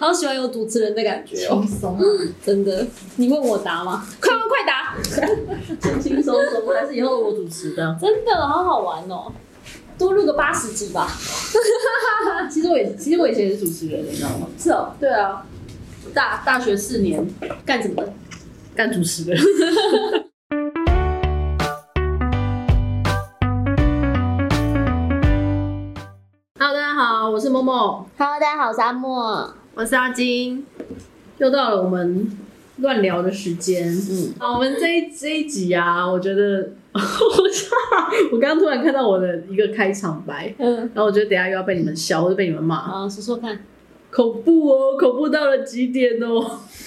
好喜欢有主持人的感觉哦，轻松啊，真的。你问我答吗？快问快答！轻轻松松，还是以后我主持的。真的好好玩哦，多录个八十集吧。其实我也，其实我以前也是主持人，你知道吗？是哦，对啊，大大学四年干什么的？干主持人。Hello，大家好，我是默默，Hello，大家好，我是阿莫。我是阿金，又到了我们乱聊的时间。嗯，好，我们这一这一集啊，我觉得，我刚刚突然看到我的一个开场白，嗯，然后我觉得等下又要被你们笑，或者被你们骂，好，说说看，恐怖哦，恐怖到了极点哦，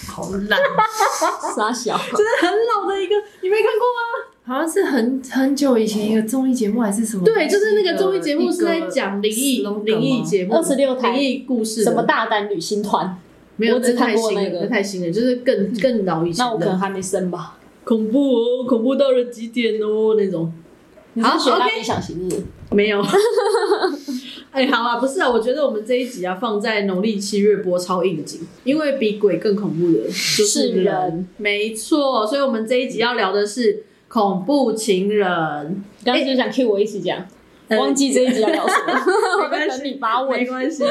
好烂，傻小。真的很老的一个，你没看过吗？好像是很很久以前一个综艺节目还是什么？对，就是那个综艺节目是在讲灵异灵异节目，二十六台灵异故事，什么大胆旅行团？没有，我只那太看过新了，那个太新了，就是更更老一些，那我可能还没生吧。恐怖哦，恐怖到了极点哦那种。你是好蜡笔小型日？没有。哎，好啊，不是啊，我觉得我们这一集啊放在农历七月播超应景，因为比鬼更恐怖的就是是人人，没错，所以我们这一集要聊的是恐怖情人。刚刚就想 cue 我一起讲，呃忘记这一集要聊什么，我关系在等你发问没。关系。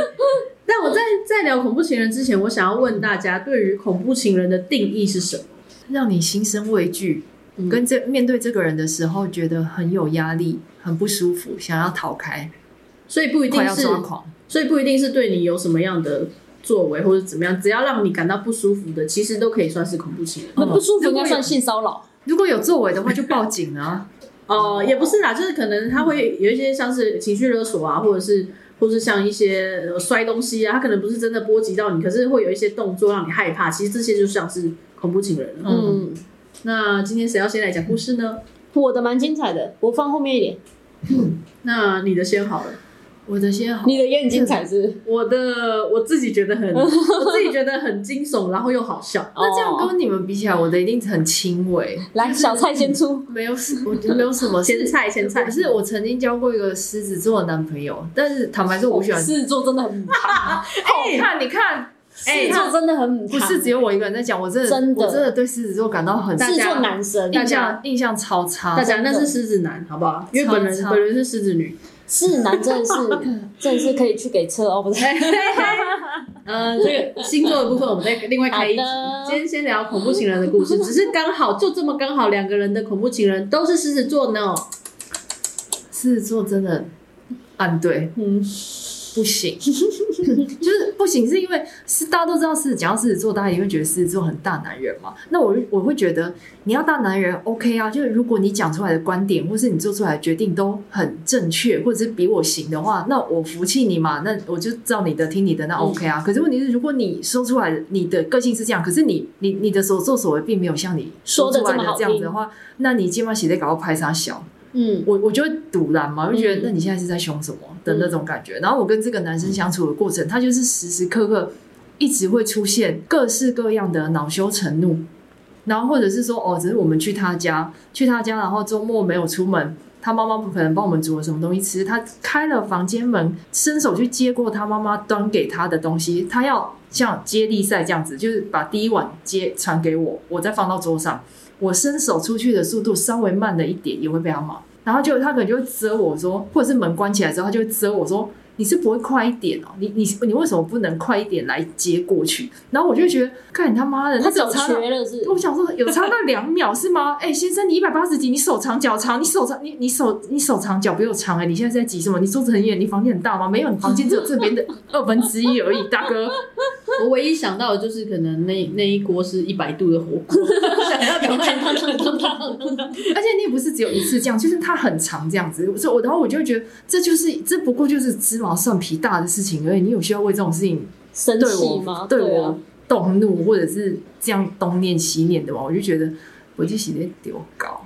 但我在在聊恐怖情人之前，我想要问大家，对于恐怖情人的定义是什么？让你心生畏惧，嗯跟这面对这个人的时候觉得很有压力、很不舒服，想要逃开，所以不一定是，抓狂。所以不一定是对你有什么样的作为或者怎么样，只要让你感到不舒服的，其实都可以算是恐怖情人。那不舒服应该算性骚扰。如果有作为的话，就报警啊！哦、也不是啦，就是可能他会有一些像是情绪勒索啊，或者是或是像一些呃摔东西啊，他可能不是真的波及到你，可是会有一些动作让你害怕。其实这些就像是恐怖情人了。嗯，那今天谁要先来讲故事呢？我的蛮精彩的，我放后面一点。那你的先好了。我的先好，你的也很精彩是？我的我自己觉得很，我自己觉得很惊悚，然后又好笑。那这样哦跟你们比起来，我的一定很轻微，来，小菜先出。没有什，我觉得没有什么先菜先菜可是我曾经交过一个狮子座的男朋友，但是坦白说，我喜欢。狮子座真的很母汤，哎，看你看，狮子座真的很母。不是只有我一个人在讲，我真的真的我真的对狮子座感到很狮子座男生，印象印象超差。大家那是狮子男，好不好？因为本人本人是狮子女。狮子男真的是 真的是可以去给车哦，不是？呃，这个星座的部分我们再另外开一集。今天先聊恐怖情人的故事，只是刚好就这么刚好两个人的恐怖情人都是狮子座呢。狮子座真的嗯对嗯，不行，就是不行，是因为是大家都知道狮子，讲到狮子座，大家也会觉得狮子座很大男人嘛。那我我会觉得你要大男人 OK 啊，就是如果你讲出来的观点或是你做出来的决定都很正确，或者是比我行的话，那我服气你嘛，那我就照你的听你的，那 OK 啊。可是问题是，如果你说出来的你的个性是这样，可是你你你的所作所为并没有像你说出来的这样子的话，那你今晚写在搞到拍啥小？嗯，我我就会堵然嘛，我就觉嗯得那你现在是在凶什么的那种感觉。然后我跟这个男生相处的过程，他就是时时刻刻一直会出现各式各样的恼羞成怒，然后或者是说哦，只是我们去他家，去他家，然后周末没有出门。他妈妈不可能帮我们煮了什么东西吃，他开了房间门，伸手去接过他妈妈端给他的东西，他要像接力赛这样子，就是把第一碗接传给我，我再放到桌上，我伸手出去的速度稍微慢了一点，也会被他骂。然后就他可能就会遮我说，或者是门关起来之后，他就会遮我说：“你是不会快一点哦，你你你为什么不能快一点来接过去？”然后我就会觉得，看你他妈的，他脚那只有差到瘸了是？我想说，有差到两秒是吗？哎、先生，你一百八十几，你手长脚长，你手长，你你手你手长脚比我长哎、你现在在急什么？你桌子很远，你房间很大吗？没有，你房间只有这边的二分之一而已，大哥。我唯一想到的就是可能那那一锅是一百度的火锅，想要赶快而且你也不是只有一次这样，就是它很长这样子。所以我然后我就会觉得，这就是这不过就是芝麻蒜皮大的事情而已。你有需要为这种事情生对我气吗？对啊我动怒，或者是这样东念西念的吗？我就觉得我就写在丢高。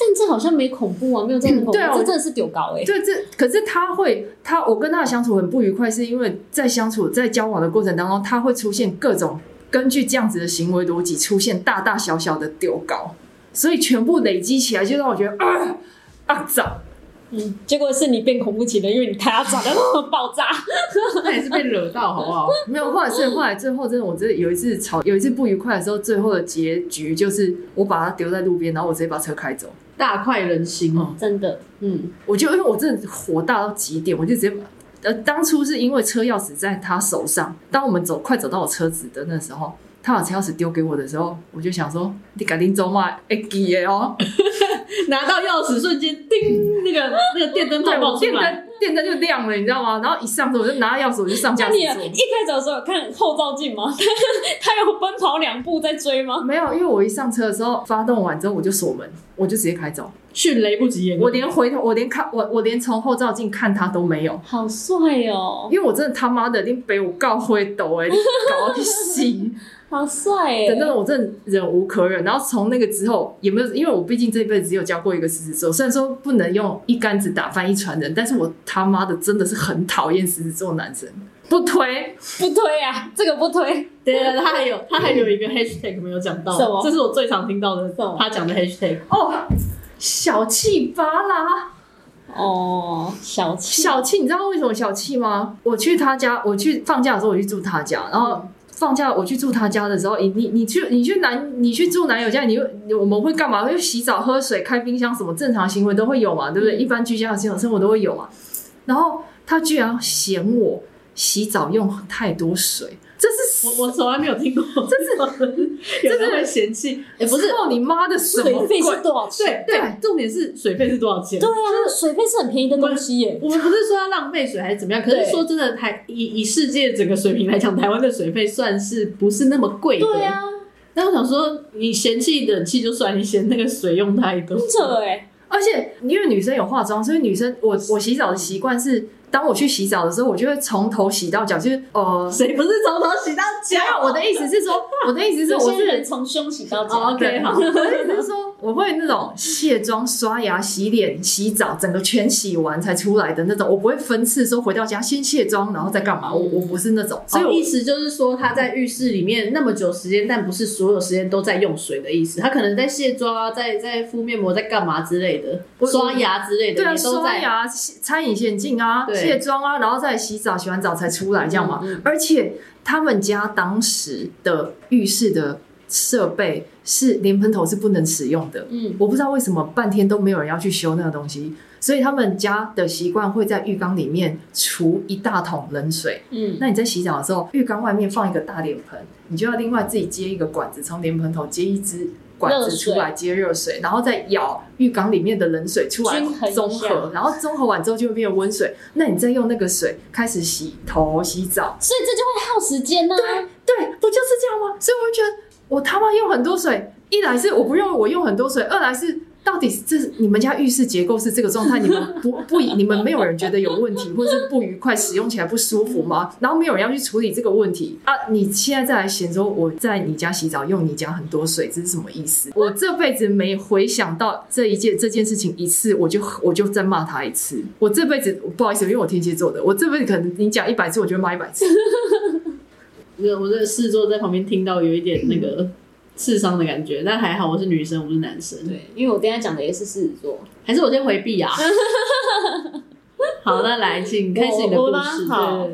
但这好像没恐怖啊，没有这样的恐怖，对啊这真的是丢高哎。对，这可是他会，他我跟他的相处很不愉快，是因为在相处在交往的过程当中，他会出现各种根据这样子的行为逻辑出现大大小小的丢高，所以全部累积起来，就让我觉得啊啊脏。嗯，结果是你变恐怖情人，因为你开他转的爆炸。那也是被惹到，好不好？没有，后来是后来最后真的，我真的有一次吵，有一次不愉快的时候，最后的结局就是我把它丢在路边，然后我直接把车开走。大快人心哦。真的，嗯，我就因为我真的火大到极点，我就直接呃，当初是因为车钥匙在他手上，当我们走快走到我车子的那时候，他把车钥匙丢给我的时候，我就想说，你赶紧走嘛，会记的哦。拿到钥匙瞬间，叮，那个那个电灯泡对，我电冒出来。灯电灯就亮了，你知道吗？然后一上车我就拿到钥匙，我就上。那你一开走的时候有看后照镜吗？他有奔跑两步在追吗？没有，因为我一上车的时候，发动完之后我就锁门，我就直接开走。迅雷不及掩耳，我连回头，我连看，我我连从后照镜看他都没有，好帅哦，因为我真的他妈的，你被我告灰斗哎，你搞到去死 好帅的那哎！种，我真的忍无可忍。然后从那个之后，也没有，因为我毕竟这辈子只有交过一个狮子座，虽然说不能用一竿子打翻一船人，但是我他妈的真的是很讨厌狮子座男生，不推。不推啊，这个不推。对对，对他还有 他还有一个 hashtag 没有讲到什么，这是我最常听到的么他讲的 hashtag。哦，小气巴拉，哦，小气，小气，你知道为什么小气吗？我去他家，我去放假的时候我去住他家，然后放假我去住他家的时候，你你你去你去男你去住男友家，你又我们会干嘛？会洗澡、喝水、开冰箱，什么正常行为都会有嘛，对不对？一般居家的这种生活都会有嘛。然后他居然嫌我洗澡用太多水，这是我我从来没有听过，这是有人会嫌弃，也不是操你妈的水费是？多少钱？对对，重点是水费是多少钱？对啊，水费是很便宜的东西耶。我们不是说要浪费水还是怎么样，可是对说真的，台以以世界整个水平来讲，台湾的水费算是不是那么贵的。对。啊，但我想说，你嫌弃冷气就算，你嫌那个水用太多很，扯哎。而且因为女生有化妆，所以女生我我洗澡的习惯是，当我去洗澡的时候，我就会从头洗到脚，就是呃。谁不是从头洗到，脚？我的意思是说，我的意思是，我是从胸洗到哦脚。，OK，好我的意思是说，我会那种卸妆、刷牙、洗脸、洗澡，整个全洗完才出来的那种，我不会分次说回到家先卸妆，然后再干嘛，我我不是那种，所以我意思就是说，他在浴室里面那么久时间，但不是所有时间都在用水的意思。他可能在卸妆啊，在在敷面膜，在干嘛之类的，刷牙之类的，对啊。刷牙、洗擦隐形眼镜啊、对卸妆啊，然后再洗澡、洗完澡才出来，这样嘛。而且他们家当时的浴室的设备是连喷头是不能使用的，嗯，我不知道为什么半天都没有人要去修那个东西，所以他们家的习惯会在浴缸里面储一大桶冷水。嗯，那你在洗澡的时候，浴缸外面放一个大脸盆，你就要另外自己接一个管子，从脸盆头接一支管子出来接热水，然后再舀浴缸里面的冷水出来综合，然后综合完之后就会变成温水。那你再用那个水开始洗头、洗澡，所以这就会耗时间呢。对，不就是这样吗？所以我就觉得我他妈用很多水，一来是我不用我用很多水，二来是到底是这是你们家浴室结构是这个状态，你们不不你们没有人觉得有问题，或是不愉快，使用起来不舒服吗？然后没有人要去处理这个问题啊！你现在再来嫌说我在你家洗澡用你家很多水，这是什么意思？我这辈子没回想到这一件这件事情一次，我就我就再骂他一次。我这辈子不好意思，因为我天蝎座的，我这辈子可能你讲一百次，我就会骂一百次。我我这个狮子座在旁边听到有一点那个刺伤的感觉，但还好我是女生，我不是男生。对，因为我等一下讲的也是狮子座。还是我先回避啊。好，那来，请开始你的故事。好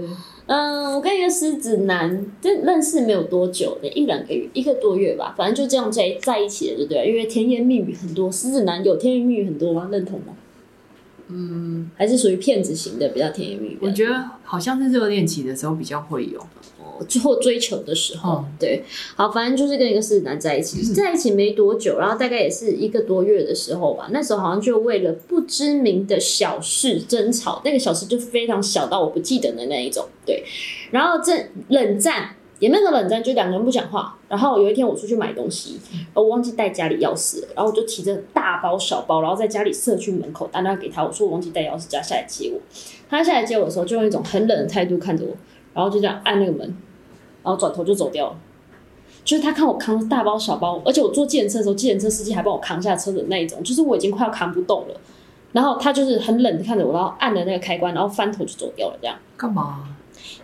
嗯，我跟一个狮子男就认识没有多久的，一两个月，一个多月吧，反正就这样在在一起了，对不对了？因为甜言蜜语很多，狮子男有甜言蜜语很多吗？认同吗？嗯，还是属于骗子型的，比较甜言蜜语。我觉得好像是热恋期的时候比较会有。最后追求的时候，哦对，好，反正就是跟一个狮子男在一起，在一起没多久，然后大概也是一个多月的时候吧，那时候好像就为了不知名的小事争吵，那个小事就非常小到我不记得的那一种，对，然后这冷战。也没有冷战，就两个人不讲话。然后有一天我出去买东西，我忘记带家里钥匙了，然后我就提着大包小包，然后在家里社区门口打电话给他，我说我忘记带钥匙，叫他下来接我。他下来接我的时候，就用一种很冷的态度看着我，然后就这样按那个门，然后转头就走掉了。就是他看我扛大包小包，而且我坐计程车的时候，计程车司机还帮我扛下车的那一种，就是我已经快要扛不动了。然后他就是很冷的看着我，然后按了那个开关，然后翻头就走掉了。这样，干嘛？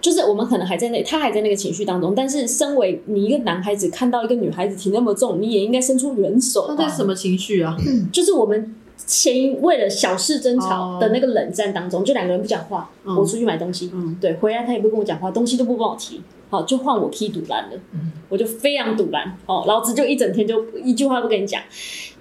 就是我们可能还在那，他还在那个情绪当中，但是身为你一个男孩子看到一个女孩子提那么重，你也应该伸出援手吧。他在什么情绪啊？就是我们前为了小事争吵的那个冷战当中，就两个人不讲话，嗯我出去买东西，嗯对，回来他也不跟我讲话，东西都不帮我提，好，就换我踢堵拦了，我就非常堵拦，哦，老子就一整天就一句话不跟你讲。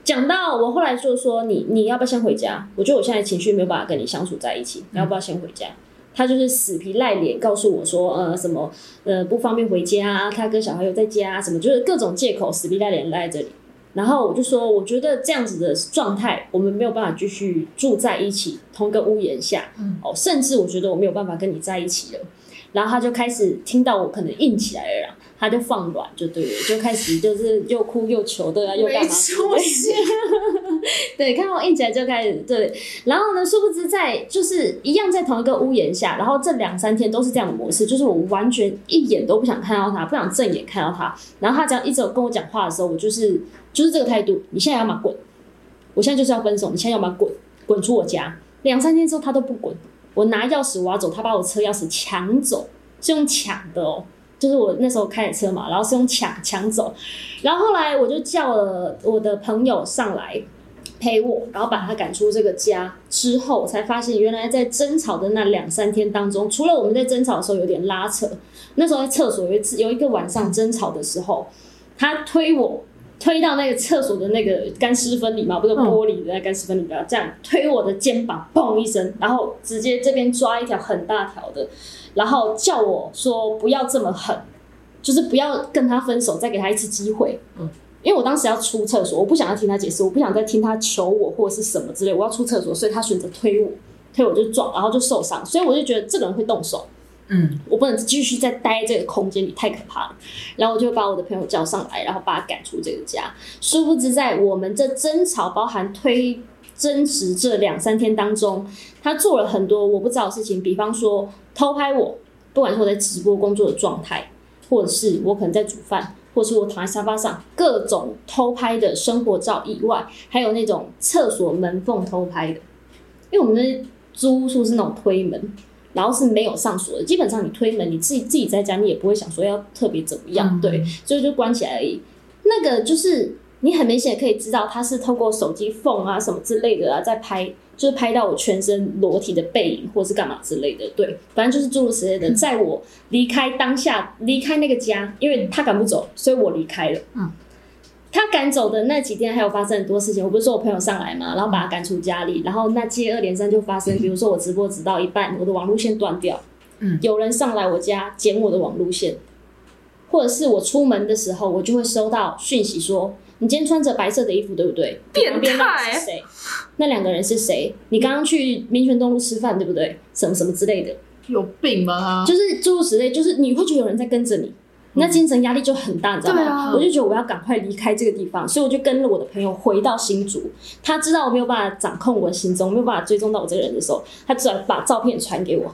讲到我后来就说你你要不要先回家？我觉得我现在情绪没有办法跟你相处在一起，你要不要先回家？他就是死皮赖脸告诉我说，呃，什么呃不方便回家啊，他跟小孩又在家啊，什么就是各种借口，死皮赖脸赖在这里。然后我就说，我觉得这样子的状态，我们没有办法继续住在一起，同一个屋檐下。哦，甚至我觉得我没有办法跟你在一起了。然后他就开始听到我可能硬起来了啦，他就放软，就对了，就开始就是又哭又求的啊，又干嘛之类的？没出息 对，看到我硬起来就开始对，然后呢，殊不知在就是一样在同一个屋檐下，然后这两三天都是这样的模式，就是我完全一眼都不想看到他，不想正眼看到他，然后他只要一直有跟我讲话的时候，我就是就是这个态度，你现在要么滚，我现在就是要分手，你现在要么滚，滚出我家。两三天之后他都不滚，我拿钥匙我要走，他把我车钥匙抢走，是用抢的哦。就是我那时候开的车嘛，然后是用抢抢走，然后后来我就叫了我的朋友上来陪我，然后把他赶出这个家之后，我才发现原来在争吵的那两三天当中，除了我们在争吵的时候有点拉扯，那时候在厕所有一次有一个晚上争吵的时候，他推我。推到那个厕所的那个干湿分离嘛，不是玻璃的那干湿分离嘛，这样推我的肩膀，砰一声，然后直接这边抓一条很大条的，然后叫我说不要这么狠，就是不要跟他分手，再给他一次机会。嗯，因为我当时要出厕所，我不想要听他解释，我不想再听他求我或者是什么之类，我要出厕所，所以他选择推我，推我就撞，然后就受伤，所以我就觉得这个人会动手，嗯，我不能继续再待在这个空间里，太可怕了。然后我就把我的朋友叫上来，然后把他赶出这个家。殊不知，在我们这争吵、包含推争执这两三天当中，他做了很多我不知道的事情，比方说偷拍我，不管是我在直播工作的状态，或者是我可能在煮饭，或是我躺在沙发上，各种偷拍的生活照以外，还有那种厕所门缝偷拍的。因为我们的租屋处是那种推门，然后是没有上锁的，基本上你推门，你自己自己在家，你也不会想说要特别怎么样，嗯对，所以就关起来而已。那个就是你很明显可以知道，他是透过手机缝啊什么之类的啊，在拍，就是拍到我全身裸体的背影，或是干嘛之类的，对，反正就是诸如此类的。在我离开当下，离开那个家，因为他赶不走，所以我离开了。嗯。他赶走的那几天，还有发生很多事情。我不是说我朋友上来嘛，然后把他赶出家里，然后那接二连三就发生，比如说我直播直到一半，我的网路线断掉，嗯有人上来我家捡我的网路线，或者是我出门的时候，我就会收到讯息说，你今天穿着白色的衣服，对不对？变态谁？那两个人是谁？你刚刚去民权东路吃饭，对不对？什么什么之类的，有病吧他？就是诸如此类，就是你会觉得有人在跟着你。那精神压力就很大，你知道吗？我就觉得我要赶快离开这个地方，所以我就跟了我的朋友回到新竹。他知道我没有办法掌控我的行踪，没有办法追踪到我这个人的时候，他只好把照片传给我，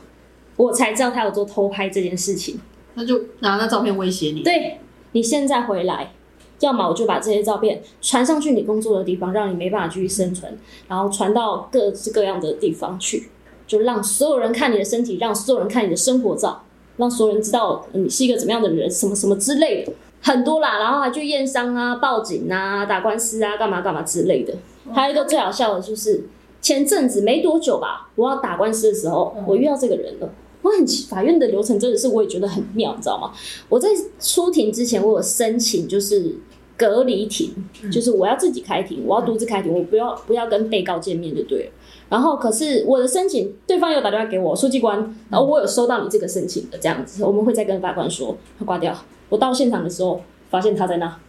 我才知道他有做偷拍这件事情。他就拿那照片威胁你。对你现在回来，要么我就把这些照片传上去你工作的地方，让你没办法继续生存，然后传到各式各样的地方去，就让所有人看你的身体，让所有人看你的生活照，让所有人知道呃你是一个怎么样的人，什么什么之类的，很多啦。然后还去验伤啊、报警啊、打官司啊、干嘛干嘛之类的。还有一个最好笑的就是前阵子没多久吧，我要打官司的时候，我遇到这个人了。我很奇法院的流程真的是我也觉得很妙，你知道吗？我在出庭之前，我有申请就是隔离庭，就是我要自己开庭，我要独自开庭，我不要不要跟被告见面就对了。然后可是我的申请，对方有打电话给我书记官，然后我有收到你这个申请的这样子，我们会再跟法官说，他挂掉。我到现场的时候，发现他在那，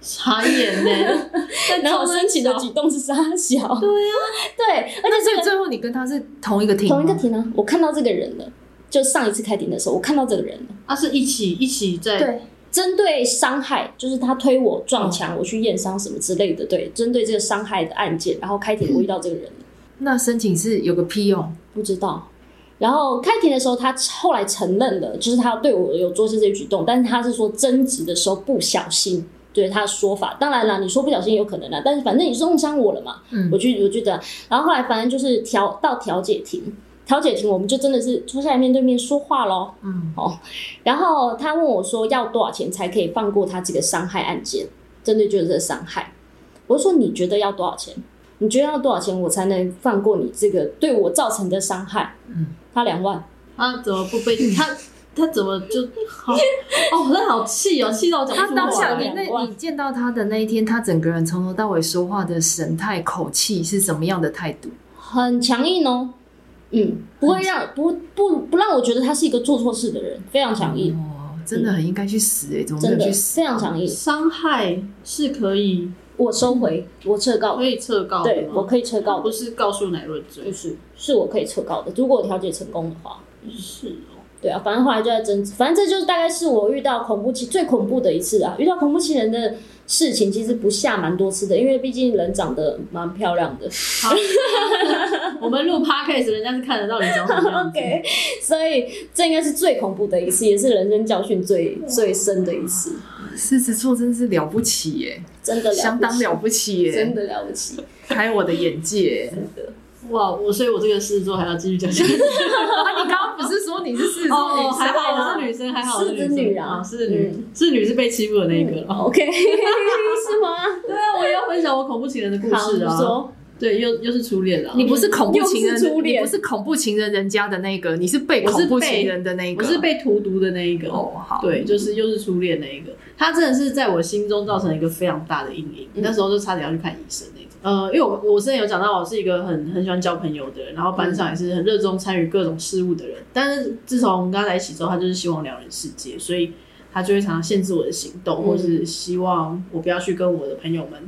傻眼呢。然后申请的举动是傻小，对啊，对，而且那所以这个最后你跟他是同一个庭，同一个庭呢，我看到这个人了，就上一次开庭的时候，我看到这个人了。他是一起一起在对，针对伤害，就是他推我撞墙，我去验伤什么之类的。对，针对这个伤害的案件，然后开庭我遇到这个人了，那申请是有个屁用？不知道。然后开庭的时候，他后来承认了，就是他对我有做这些举动，但是他是说争执的时候不小心，对他的说法。当然了，你说不小心有可能啦，但是反正你是弄伤我了嘛，嗯我去我觉得，然后后来反正就是调到调解庭，调解庭我们就真的是坐下来面对面说话喽。嗯，哦，然后他问我说要多少钱才可以放过他这个伤害案件，针对就是这个伤害，我就说你觉得要多少钱？你觉得要多少钱我才能放过你这个对我造成的伤害？嗯，他两万，他怎么不被 他？他怎么就好？哦，那好气哦，气到他当下。你那你见到他的那一天，他整个人从头到尾说话的神态、口气是什么样的态度？很强硬哦。嗯，不会让不不不让我觉得他是一个做错事的人，非常强硬，哦，真的很应该去死哎、怎么没真的有去死？非常强硬。伤害是可以我收回，我撤告可，以撤告对我可以撤告，不是告诉乃论罪不，是是我可以撤告的。如果我调解成功的话，是哦。对啊，反正后来就在争执，反正这就是大概是我遇到恐怖情最恐怖的一次啊。遇到恐怖情人的事情其实不下蛮多次的，因为毕竟人长得蛮漂亮的好，我们录 podcast，人家是看得到你长什么样子。OK，所以这应该是最恐怖的一次，也是人生教训最最深的一次，狮子座真是了不起耶、真的了不起相当了不起耶、真的了不起，开我的眼界、真的。哇，我所以，我这个狮子座还要继续讲下去。啊，你刚刚不是说你是狮子座女还好我是女生，还好我是狮子女啊啊，狮子女嗯，狮子女是被欺负的那一个。哦 OK，是吗？对啊，我也要分享我恐怖情人的故事啊。说对，又又是初恋了。你不是恐怖情人，初恋你不是恐怖情人人家的那个，你是被我是恐怖被情人的那一我。是被荼毒的那一个。哦，好，对，就是又是初恋那一个，他真的是在我心中造成一个非常大的阴影。嗯那时候就差点要去看医生那种。呃，因为我我之前有讲到，我是一个很很喜欢交朋友的人，然后班上也是很热衷参与各种事物的人。但是自从跟他在一起之后，他就是希望两人世界，所以他就会常常限制我的行动，嗯或是希望我不要去跟我的朋友们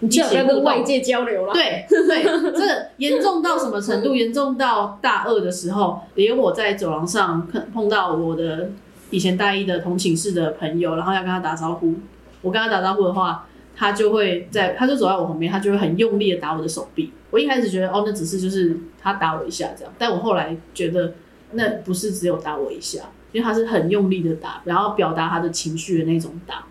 你最好不要跟外界交流了。对对，这严重到什么程度？严重到大二的时候，连我在走廊上碰碰到我的以前大一的同寝室的朋友，然后要跟他打招呼，我跟他打招呼的话，他就会在，他就走在我旁边，他就会很用力的打我的手臂。我一开始觉得哦，那只是就是他打我一下这样，但我后来觉得那不是只有打我一下，因为他是很用力的打，然后表达他的情绪的那种打。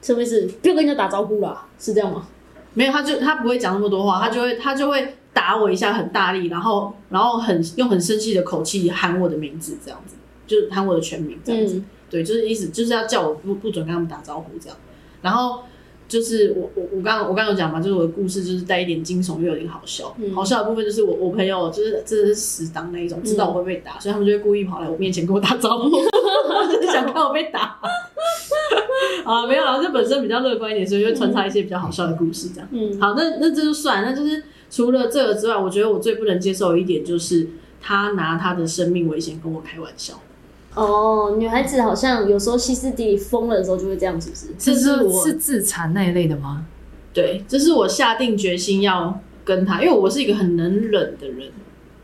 什么意思？不要跟人家打招呼啦，是这样吗？没有，他就他不会讲那么多话，他就会他就会打我一下，很大力，然后然后很用很生气的口气喊我的名字，这样子，就是喊我的全名这样子。嗯，对，就是意思就是要叫我不不准跟他们打招呼这样。然后就是我我我刚刚我刚刚有讲嘛，就是我的故事就是带一点惊悚又有点好笑。嗯好笑的部分就是我我朋友就是真的是死党那一种，知道我会被打，所以他们就会故意跑来我面前跟我打招呼，就是想看我被打。啊，没有啦，就本身比较乐观一点，所以就会穿插一些比较好笑的故事这样。嗯，好，那那这就算，那就是除了这个之外，我觉得我最不能接受的一点就是他拿他的生命危险跟我开玩笑。哦，女孩子好像有时候歇斯底里疯了的时候就会这样，是不是？这是是我是自残那一类的吗？对，这是我下定决心要跟他，因为我是一个很能忍的人，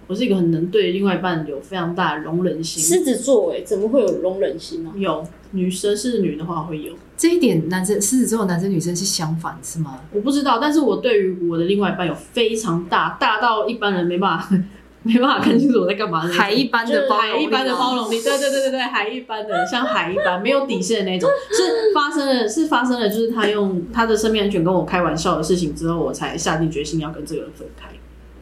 我是一个很能对另外一半有非常大的容忍心。狮子座哎，怎么会有容忍心呢？有女生是女的话会有，这一点男生狮子座的男生女生是相反是吗？我不知道，但是我对于我的另外一半有非常大，大到一般人没办法 没办法看清楚我在干嘛的海一般的包容力海一般的包容力，对对对对对，海一般的，像海一般没有底线的那种，是发生了，是发生了，就是他用他的生命安全跟我开玩笑的事情之后，我才下定决心要跟这个人分开。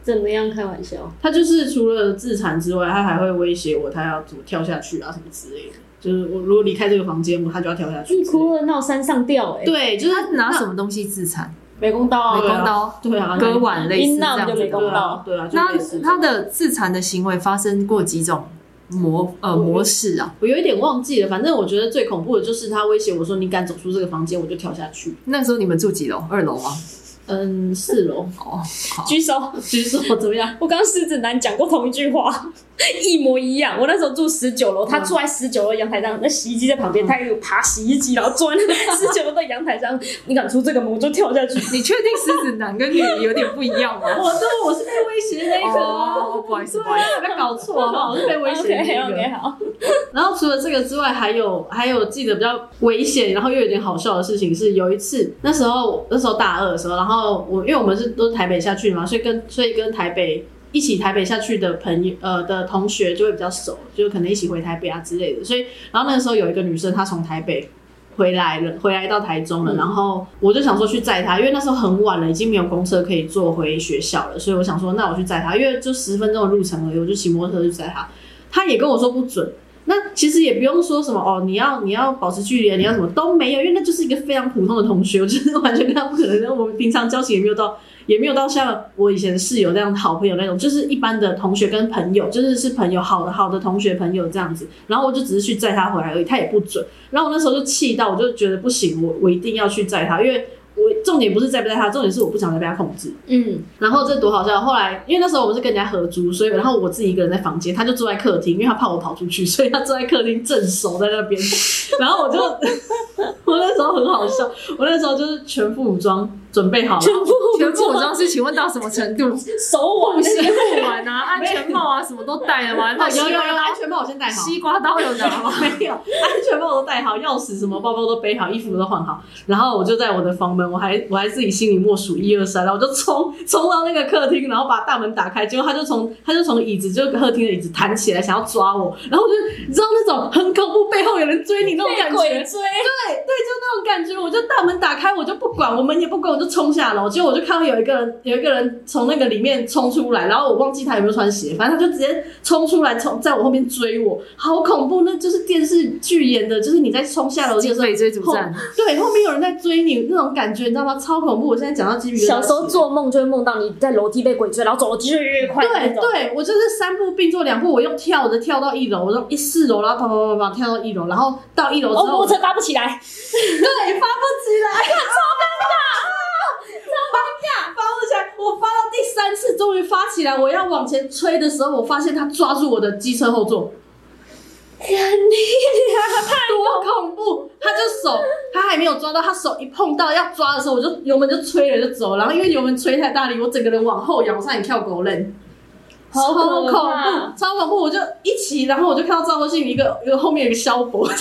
怎么样开玩笑？他就是除了自残之外，他还会威胁我，他要怎么跳下去啊，什么之类的。就是我如果离开这个房间，我他就要跳下去一。哭二闹三上吊哎，对，就是他拿什么东西自残？美工刀美啊，工刀、对啊，割腕类似这样子的美工刀对啊，对啊，那他的自残的行为发生过几种模呃模式啊？我有一点忘记了，反正我觉得最恐怖的就是他威胁我说：“你敢走出这个房间，我就跳下去。那时候你们住几楼？二楼吗？”嗯，四楼，哦，好，举手。举手怎么样？我刚刚狮子男讲过同一句话，一模一样。我那时候住十九楼，他坐在十九楼阳台上，那洗衣机在旁边，他也有爬洗衣机，然后坐在 十九楼的阳台上。你敢出这个门，我就跳下去。你确定狮子男跟女有点不一样吗？我这我是被威胁的那个不好意思，不好意思。搞错好不好？我是被威胁的那个。好，然后除了这个之外，还有还有记得比较危险，然后又有点好笑的事情是，有一次那时候那时候大二的时候，然后我因为我们是都是台北下去嘛，所以跟所以跟台北一起台北下去的朋友呃的同学就会比较熟，就可能一起回台北啊之类的。所以然后那个时候有一个女生，她从台北。回来了，回来到台中了，嗯然后我就想说去载她，因为那时候很晚了，已经没有公车可以坐回学校了，所以我想说，那我去载她，因为就十分钟的路程而已，我就骑摩托车去载她。她也跟我说不准，那其实也不用说什么哦，你要你要保持距离，你要什么都没有，因为那就是一个非常普通的同学，我就是完全跟他不可能，我们平常交情也没有到也没有到像我以前室友那样的好朋友那种，就是一般的同学跟朋友，就是是朋友好的好的同学朋友这样子。然后我就只是去载他回来而已，他也不准。然后我那时候就气到，我就觉得不行，我我一定要去载他，因为我重点不是载不载他，重点是我不想再被他控制。嗯，然后这多好笑！后来因为那时候我们是跟人家合租，所以然后我自己一个人在房间，他就坐在客厅，因为他怕我跑出去，所以他坐在客厅正守在那边。然后我就 我那时候很好笑，我那时候就是全副武装准备好了，全部全部武装是请问到什么程度？手网护膝护腕啊，安全帽啊，什么都戴了吗？有有有安全帽我先戴好，西瓜刀有拿吗？没有，安全帽我都戴好，钥匙什么包包都背好，衣服都换好，然后我就在我的房门，我还我还自己心里默数一二三，然后我就冲冲到那个客厅，然后把大门打开，结果他就从他就从椅子就客厅的椅子弹起来，想要抓我，然后我就你知道那种很恐怖，背后有人追你那种感觉，追，对对，就那种感觉，我就大门打开，我就不管，我门也不管，我就冲下楼。结果我就看到有一个人，有一个人从那个里面冲出来，然后我忘记他有没有穿鞋，反正他就直接冲出来，冲在我后面追我，好恐怖！那就是电视剧演的，就是你在冲下楼的时候，警匪追逐战，对，后面有人在追你那种感觉，你知道吗？超恐怖！我现在讲到鸡皮疙瘩。小时候做梦就会梦到你在楼梯被鬼追，然后走楼梯越越快。对对，我就是三步并作两步，我用跳的跳到一楼，我从一四楼，然后跑跑跑跑跑跳到一楼，然后到一楼之哦，后，摩托车发不起来，对，发不起来，超尴尬，超尴尬，发不起来。我发到第三次，终于发起来，我要往前吹的时候，我发现他抓住我的机车后座，多恐怖！他就手，他还没有抓到，他手一碰到要抓的时候，我就油门就吹了就走，然后因为油门吹太大力，我整个人往后仰，我差点跳狗链。好超恐怖，超恐怖！我就一起，然后我就看到赵国信一个一个后面有一个萧伯要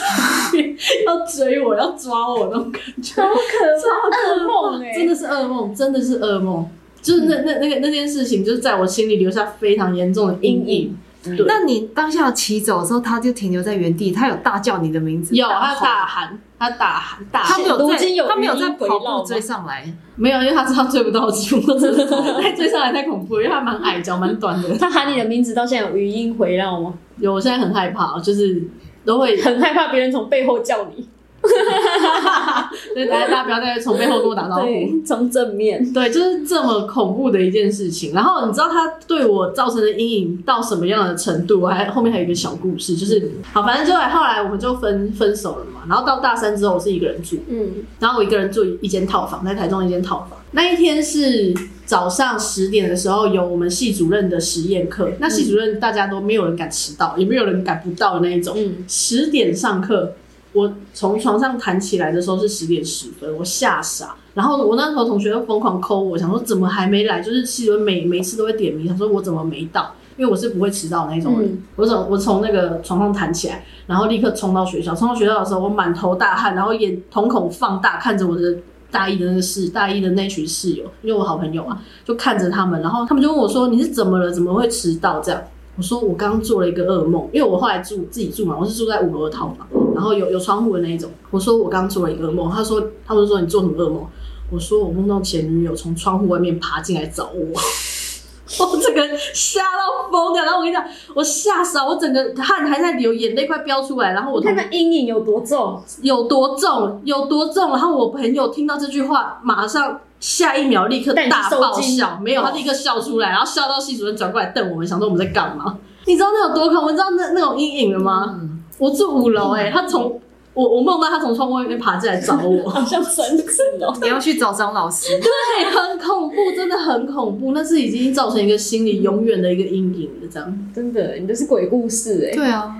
追我，要抓我那种感觉，好可超怕，噩梦哎，真的是噩梦，真的是噩梦。就是那那那个那件事情，就是在我心里留下非常严重的阴影。对那你当下骑走的时候，他就停留在原地，他有大叫你的名字，有他吼大喊，他大喊大喊，他没有在今有他没有在跑步追上来，没有，因为他知道追不到我，几乎都追不到，太追上来太恐怖了，因为他蛮矮，脚蛮短的。他喊你的名字到现在有语音回绕吗？有，我现在很害怕，就是都会很害怕别人从背后叫你，所以大家大家不要再从背后跟我打招呼。从正面。对，就是这么恐怖的一件事情。然后你知道他对我造成的阴影到什么样的程度？我还后面还有一个小故事，就是好，反正就来后来我们就分分手了嘛。然后到大三之后，我是一个人住，嗯，然后我一个人住一间套房，在台中一间套房。那一天是早上十点的时候，有我们系主任的实验课。那系主任大家都没有人敢迟到，也没有人敢不到的那一种。嗯，十点上课，我从床上弹起来的时候是十点十分，我吓傻。然后我那时候同学又疯狂抠我，想说怎么还没来？就是系主任每每次都会点名，想说我怎么没到？因为我是不会迟到那种人。嗯我从我从那个床上弹起来，然后立刻冲到学校。冲到学校的时候，我满头大汗，然后眼瞳孔放大，看着我的大一的那个室大一的那群室友，因为我好朋友啊，就看着他们，然后他们就问我说：“你是怎么了？怎么会迟到？”这样，我说我刚做了一个噩梦，因为我后来住自己住嘛，我是住在五楼的套房，然后有有窗户的那一种。我说我刚做了一个噩梦，他说他们就说你做什么噩梦？我说我梦到前女友从窗户外面爬进来找我。我整个吓到疯掉，然后我跟你讲，我吓傻，我整个汗还在流，眼泪快飙出来，然后我看那阴影有多重，有多重，有多重。然后我朋友听到这句话，马上下一秒立刻大爆笑，没有，他立刻笑出来，然后笑到系主任转过来瞪我们，想说我们在干嘛？你知道那有多恐怖？你知道那那种阴影了吗？嗯，我住五楼，哎，他从我我梦到他从窗户外面爬进来找我，好像绳子哦。你要去找张老师，对，很恐怖，真的很恐怖，那是已经造成一个心理永远的一个阴影了，这样真的，你这是鬼故事哎。对啊，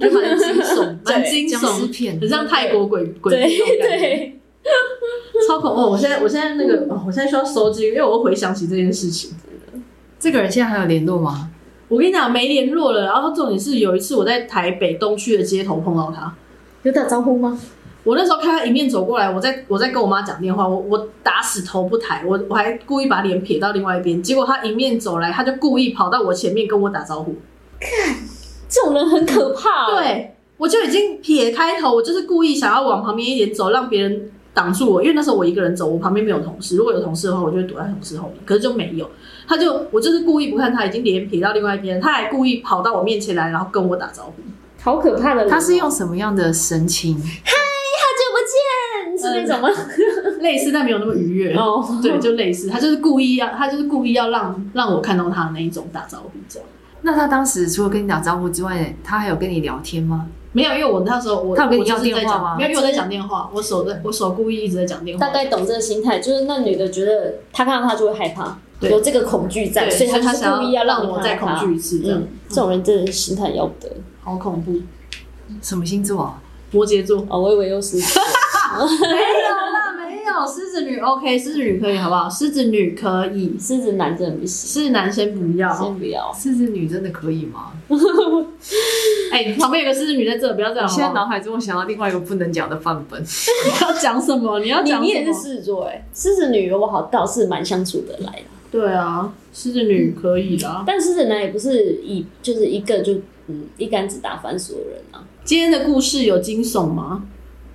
就蛮惊悚，蛮惊悚，片很，像泰国鬼鬼片那种感觉。对，超恐怖！我现在我现在那个，哦、我现在需要收集，因为我会回想起这件事情。这个人现在还有联络吗？我跟你讲，没联络了。然后重点是有一次我在台北东区的街头碰到他，有打招呼吗？我那时候看他迎面走过来，我在我在跟我妈讲电话，我我打死头不抬，我我还故意把脸撇到另外一边，结果他迎面走来，他就故意跑到我前面跟我打招呼。看这种人很可怕。，哦对，我就已经撇开头，我就是故意想要往旁边一点走，让别人挡住我。因为那时候我一个人走，我旁边没有同事。如果有同事的话，我就会躲在同事后面。可是就没有，他就我就是故意不看他，已经脸撇到另外一边，他还故意跑到我面前来，然后跟我打招呼。好可怕的。他是用什么样的神情？嗨好久不见是那种吗？类似，但没有那么愉悦。哦，对，就类似，他就是故意要，他就是故意要让让我看到他的那一种打招呼这样。那他当时除了跟你打招呼之外，他还有跟你聊天吗？没有，因为我那时候我他有跟你要电话吗在讲没有，因为我在讲电话，我手在，我手故意一直在讲电话。大概懂这个心态，就是那女的觉得她看到他就会害怕，有这个恐惧在，所以她就是他故意要让我再恐惧一次，这样嗯，这种人真的心态要不得。好恐怖。什么星座啊？摩羯座哦，我以为又是 没有有。狮子女 OK，狮子女可以好不好？狮子女可以，狮子男真的不行，狮子男先不要。先不要。狮子女真的可以吗？哎，旁边有个狮子女在这，不要这样我现在。脑海中想到另外一个不能讲的范本。你要讲什么？你要你讲？你也是狮子座哎，狮子女我好倒是蛮相处的来的，对啊，狮子女可以啦。但狮子男也不是一就是一个就嗯一竿子打翻所有人啊。今天的故事有惊悚吗？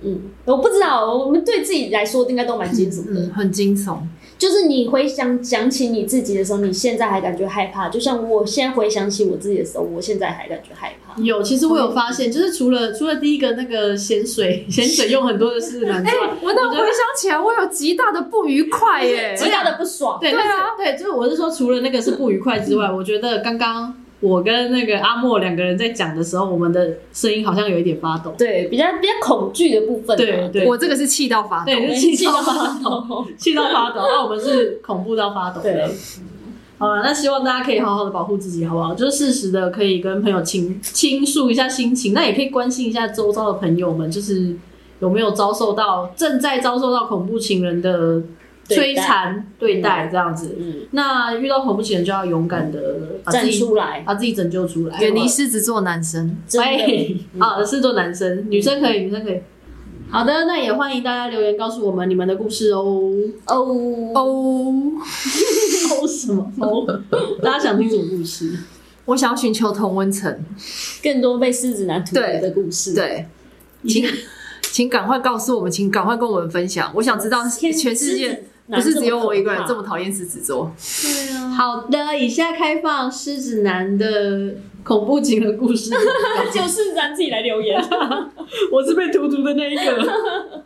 嗯，我不知道，我们对自己来说应该都蛮惊悚的。嗯，很惊悚。就是你回想想起你自己的时候，你现在还感觉害怕，就像我现在回想起我自己的时候，我现在还感觉害怕。有，其实我有发现，就是除了除了第一个那个咸水 咸水用很多的狮子男之外，我那回想起来，我有极大的不愉快耶。极大的不爽，对对啊对，就是我是说，除了那个是不愉快之外，我觉得刚刚我跟那个阿莫两个人在讲的时候，我们的声音好像有一点发抖。对，比较比较恐惧的部分嘛，对对我这个是气到发抖。对，是气到发抖，气到发抖。那我们是恐怖到发抖的对。好了，那希望大家可以好好的保护自己，好不好？就是适时的可以跟朋友倾倾诉一下心情，那也可以关心一下周遭的朋友们，就是有没有遭受到正在遭受到恐怖情人的摧残对待这样子。嗯，那遇到恐怖情人就要勇敢的把自站己出来，把自己拯救出来，远离狮子座男生。真的喂，好，是做男生，女生可以，女生可以。好的，那也欢迎大家留言告诉我们你们的故事哦。哦哦，哦什么哦？大家想听什么故事？我想要寻求同温层。更多被狮子男荼毒的故事，，对，请请赶快告诉我们，请赶快跟我们分享。我想知道全世界不是只有我一个人这么这么讨厌狮子座。对啊，好的，以下开放狮子男的恐怖情人故事。就是咱自己来留言，我是被荼毒的那一个。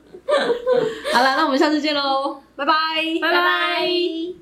好了，那我们下次见喽，拜拜，拜拜。